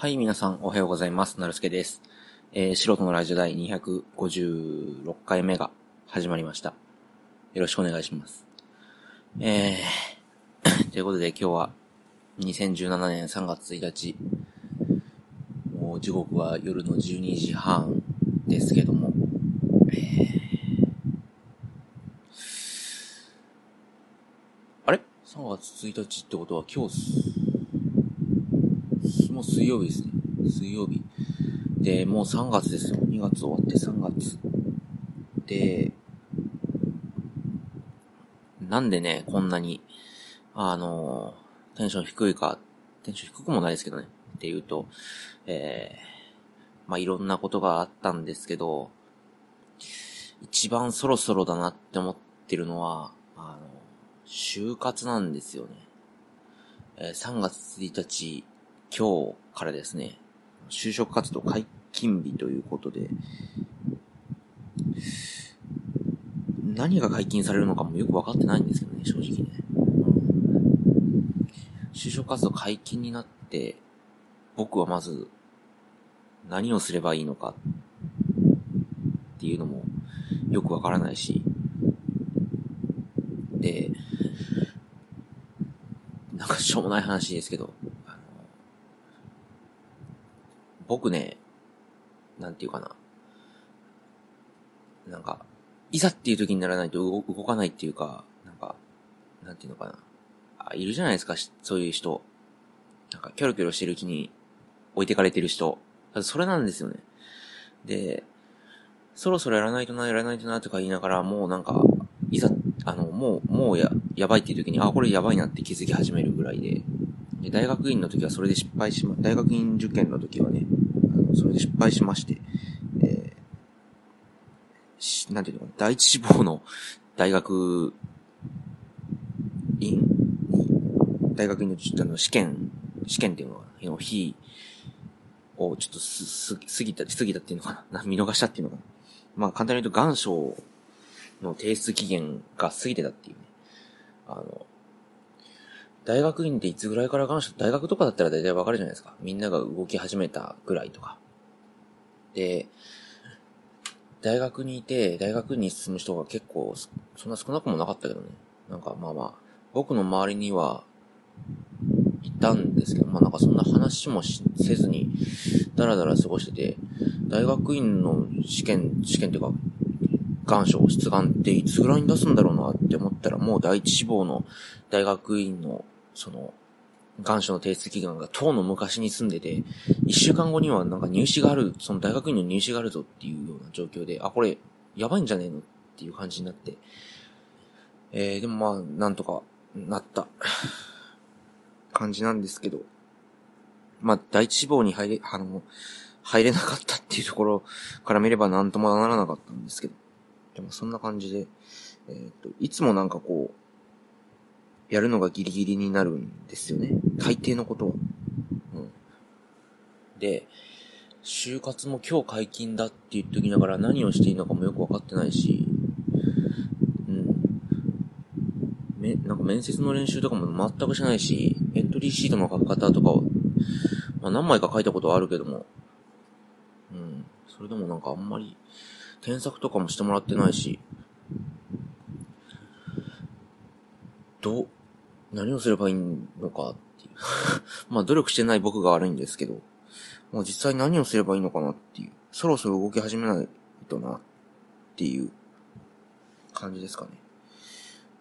はい、皆さんおはようございます。なるすけです。えー、素人のラジオ第256回目が始まりました。よろしくお願いします。えー、ということで今日は2017年3月1日、もう時刻は夜の12時半ですけども、えー、あれ ?3 月1日ってことは今日す、もう水曜日ですね。水曜日。で、もう3月ですよ。2月終わって3月。で、なんでね、こんなに、あの、テンション低いか、テンション低くもないですけどね。っていうと、えー、まあ、いろんなことがあったんですけど、一番そろそろだなって思ってるのは、あの、就活なんですよね。えー、3月1日、今日からですね、就職活動解禁日ということで、何が解禁されるのかもよくわかってないんですけどね、正直ね。就職活動解禁になって、僕はまず、何をすればいいのかっていうのもよくわからないし、で、なんかしょうもない話ですけど、あの僕ね、なんていうかな。なんか、いざっていう時にならないと動動かないっていうか、なんか、なんていうのかな。あ、いるじゃないですか、そういう人。なんか、キョロキョロしてるうちに置いてかれてる人。ただそれなんですよね。で、そろそろやらないとな、やらないとなとか言いながら、もうなんか、いざ、あの、もう、もうや、やばいっていう時に、あ、これやばいなって気づき始めるぐらいで、で大学院の時はそれで失敗しま、大学院受験の時はね、あのそれで失敗しまして、えー、し、なんていうのかな、第一志望の大学院に、大学院のあの試験、試験っていうのは、の日をちょっとす、す、過ぎた、過ぎたっていうのかな、な見逃したっていうのかな。まあ簡単に言うと願書の提出期限が過ぎてたっていうね。あの、大学院っていつぐらいから願書、大学とかだったら大体わかるじゃないですか。みんなが動き始めたぐらいとか。で、大学にいて、大学に進む人が結構、そんな少なくもなかったけどね。なんかまあまあ、僕の周りには、いたんですけど、まあなんかそんな話もせずに、だらだら過ごしてて、大学院の試験、試験っていうか、願書、出願っていつぐらいに出すんだろうなって思ったら、もう第一志望の大学院の、その、願書の提出期間が当の昔に住んでて、一週間後にはなんか入試がある、その大学院の入試があるぞっていうような状況で、あ、これ、やばいんじゃねえのっていう感じになって、えー、でもまあ、なんとかなった感じなんですけど、まあ、第一志望に入れ、あの、入れなかったっていうところから見ればなんともならなかったんですけど、でもそんな感じで、えっ、ー、と、いつもなんかこう、やるのがギリギリになるんですよね。大抵のことは。うん。で、就活も今日解禁だって言っときながら何をしていいのかもよくわかってないし、うん。め、なんか面接の練習とかも全くしないし、エントリーシートの書き方とかを、まあ何枚か書いたことはあるけども、うん。それでもなんかあんまり、添削とかもしてもらってないし、ど、何をすればいいのかっていう。まあ努力してない僕が悪いんですけど、まあ実際何をすればいいのかなっていう。そろそろ動き始めないとなっていう感じですかね。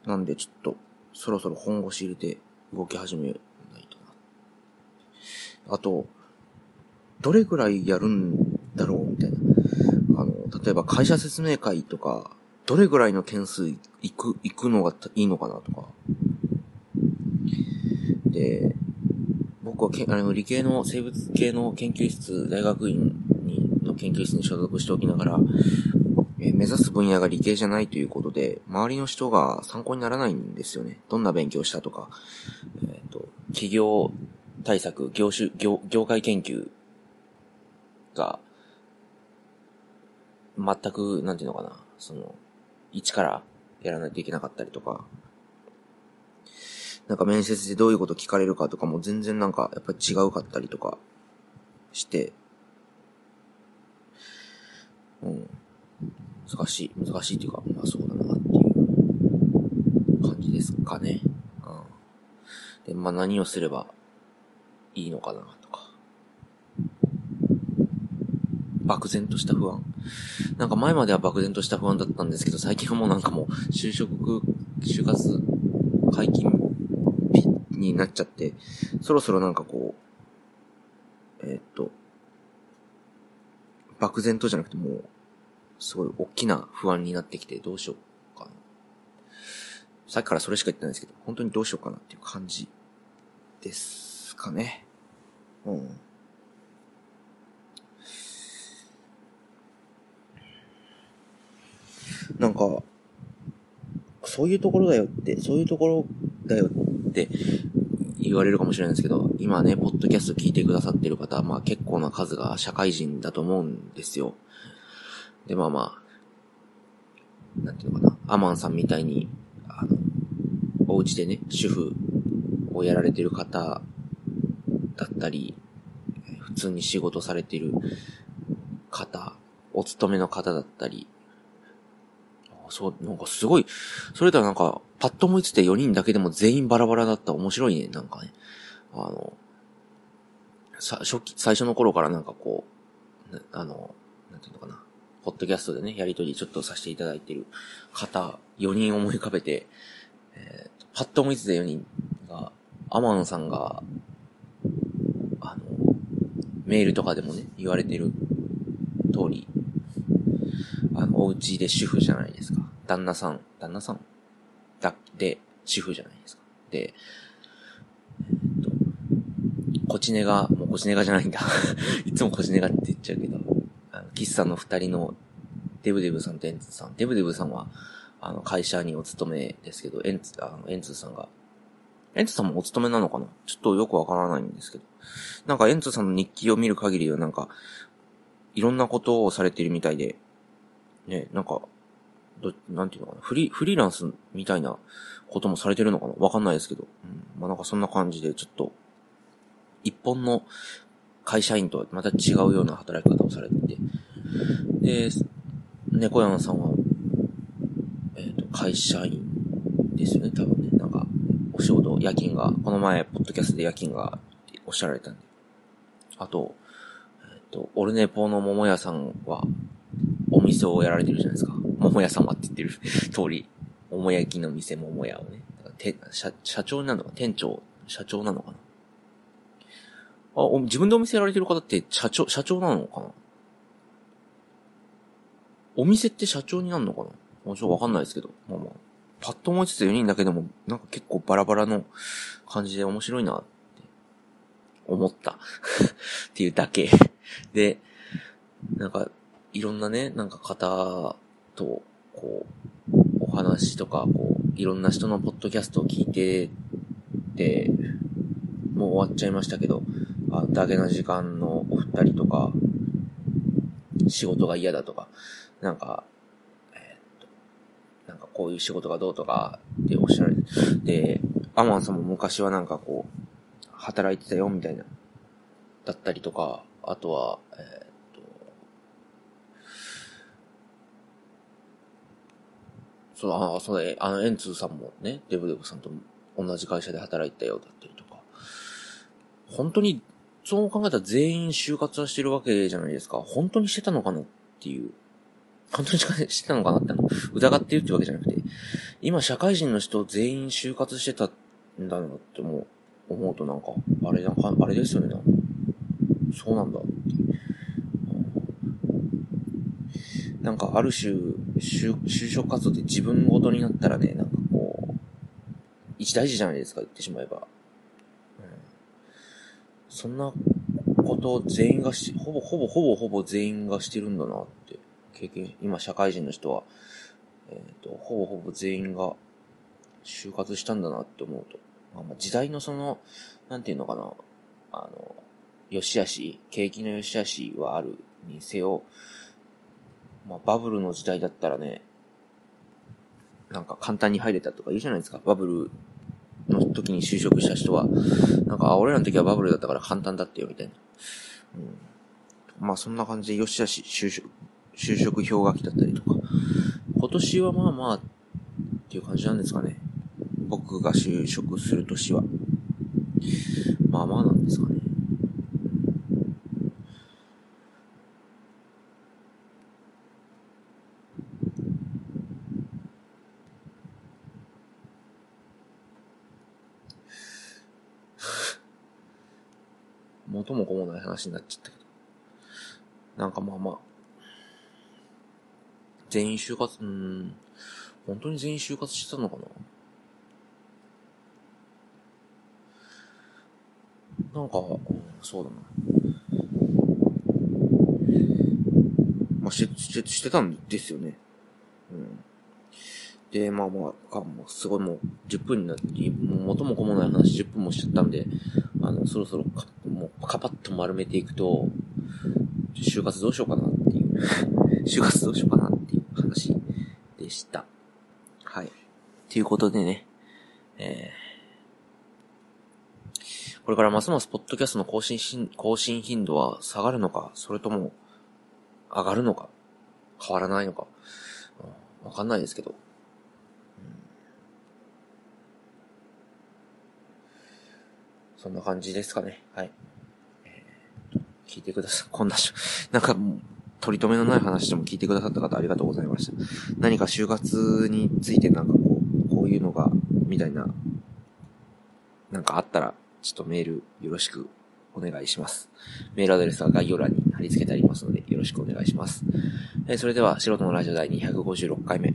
なんでちょっと、そろそろ本腰入れて動き始めないとな。あと、どれくらいやるんだろうみたいな。あの、例えば会社説明会とか、どれぐらいの件数行く、行くのがいいのかなとか。で、僕はけあの理系の生物系の研究室、大学院にの研究室に所属しておきながら、え目指す分野が理系じゃないということで、周りの人が参考にならないんですよね。どんな勉強したとか、えっ、ー、と、企業対策、業種、業、業界研究が、全く、なんていうのかな、その、一からやらないといけなかったりとか、なんか面接でどういうこと聞かれるかとかも全然なんか、やっぱり違うかったりとか、して、うん。難しい、難しいっていうか、まあそうだなっていう感じですかね。うん。で、まあ何をすればいいのかなとか。漠然とした不安。なんか前までは漠然とした不安だったんですけど、最近はもうなんかもう就職、就活解禁日になっちゃって、そろそろなんかこう、えー、っと、漠然とじゃなくてもう、すごい大きな不安になってきてどうしようかな。さっきからそれしか言ってないですけど、本当にどうしようかなっていう感じですかね。うん。なんか、そういうところだよって、そういうところだよって言われるかもしれないんですけど、今ね、ポッドキャスト聞いてくださってる方、まあ結構な数が社会人だと思うんですよ。で、まあまあ、なんていうのかな、アマンさんみたいに、あの、お家でね、主婦をやられてる方だったり、普通に仕事されてる方、お勤めの方だったり、そう、なんかすごい、それとはなんか、パッと思いついて4人だけでも全員バラバラだった面白いね、なんかね。あの、さ、初期、最初の頃からなんかこう、あの、なんていうのかな。ポッドキャストでね、やりとりちょっとさせていただいてる方、4人思い浮かべて、えー、パッと思いついた4人が、アマンさんが、あの、メールとかでもね、言われてる通り、あの、お家で主婦じゃないですか。旦那さん、旦那さん？だ、で、主婦じゃないですか。で、えっと、コチネが、もうコチネがじゃないんだ。いつもコチネがって言っちゃうけど、あの、喫茶の二人のデブデブさんとエンツさん。デブデブさんは、あの、会社にお勤めですけど、エンツ、あの、エンツさんが、エンツさんもお勤めなのかな？ちょっとよくわからないんですけど。なんかエンツさんの日記を見る限りはなんか、いろんなことをされてるみたいで、ね、なんか、ど、なんていうのかな、フリー、フリーランスみたいなこともされてるのかなわかんないですけど。うん。まあなんかそんな感じで、ちょっと、一本の会社員とはまた違うような働き方をされてて。で、猫山さんは、えっ、ー、と、会社員ですよね、多分ね。なんか、お仕事、夜勤が、この前、ポッドキャストで夜勤がおっしゃられたんで。あと、えっ、ー、と、オルネポの桃屋さんは、お店をやられてるじゃないですか。桃屋様って言ってる 通り、桃焼きの店桃屋をね。て社社長なのか？店長、社長なのかな？あ、お、自分でお店やられてる方って社長、社長なのかな？お店って社長になるのかな？もちろんわかんないですけど。まあまあ。パッと思いつつ4人だけでも、なんか結構バラバラの感じで面白いなって。思った。っていうだけ。で、なんか、いろんなね、なんか方と、こう、お話とか、こう、いろんな人のポッドキャストを聞いてて、もう終わっちゃいましたけど、あ、だけな時間のお二人とか、仕事が嫌だとか、なんか、えー、っと、なんかこういう仕事がどうとかっておっしゃられて、で、アマンさんも昔はなんかこう、働いてたよみたいな、だったりとか、あとは、えーそう、ああ、そうだ、あの、エンツーさんもね、デブデブさんと同じ会社で働いたようだったりとか。本当に、そう考えたら全員就活はしてるわけじゃないですか。本当にしてたのかなっていう。本当にしてたのかなっての、疑ってるってわけじゃなくて、今社会人の人全員就活してたんだなって思う、思うとなんか、あれなんか、あれですよね、そうなんだっていう。なんかある種、就職活動って自分ごとになったらね、なんかこう、一大事じゃないですか、言ってしまえば。うん、そんなことを全員がし、ほぼほぼほぼほぼ全員がしてるんだなって経験、今社会人の人は、えっ、ー、と、ほぼほぼ全員が就活したんだなって思うと、まあ、まあ時代のその、なんていうのかな、あの、良し悪し、景気の良し悪しはあるにせよ、まあ、バブルの時代だったらね、なんか簡単に入れたとかいいじゃないですか。バブルの時に就職した人は、なんか、あ、俺らの時はバブルだったから簡単だってよ、みたいな。うんまあそんな感じで、よしあし就職、就職氷河期だったりとか、今年はまあまあっていう感じなんですかね。僕が就職する年は。まあまあなんですかね。元も子もない話になっちゃったけど。なんかまあまあ。全員就活、うん。本当に全員就活してたのかな？なんか、そうだな。まあ、して、して、してたんですよね。うん。で、まあまあ、かもうすごいもう10分になって、元も子もない話10分もしちゃったんで、あの、そろそろか、もうカパッと丸めていくと、就活どうしようかなっていう、就活どうしようかなっていう話でした。はい。ということでね、えー、これからますますポッドキャストの更新し、更新頻度は下がるのか、それとも上がるのか、変わらないのか、わかんないですけど、そんな感じですかね。はい。えー、聞いてください。こんなし、なんかもう、取り留めのない話でも聞いてくださった方ありがとうございました。何か就活についてなんかこう、こういうのが、みたいな、なんかあったら、ちょっとメールよろしくお願いします。メールアドレスは概要欄に貼り付けてありますので、よろしくお願いします。えー、それでは、素人のラジオ第256回目。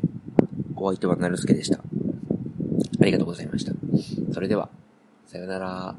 お相手はなるすけでした。ありがとうございました。それでは、さよなら。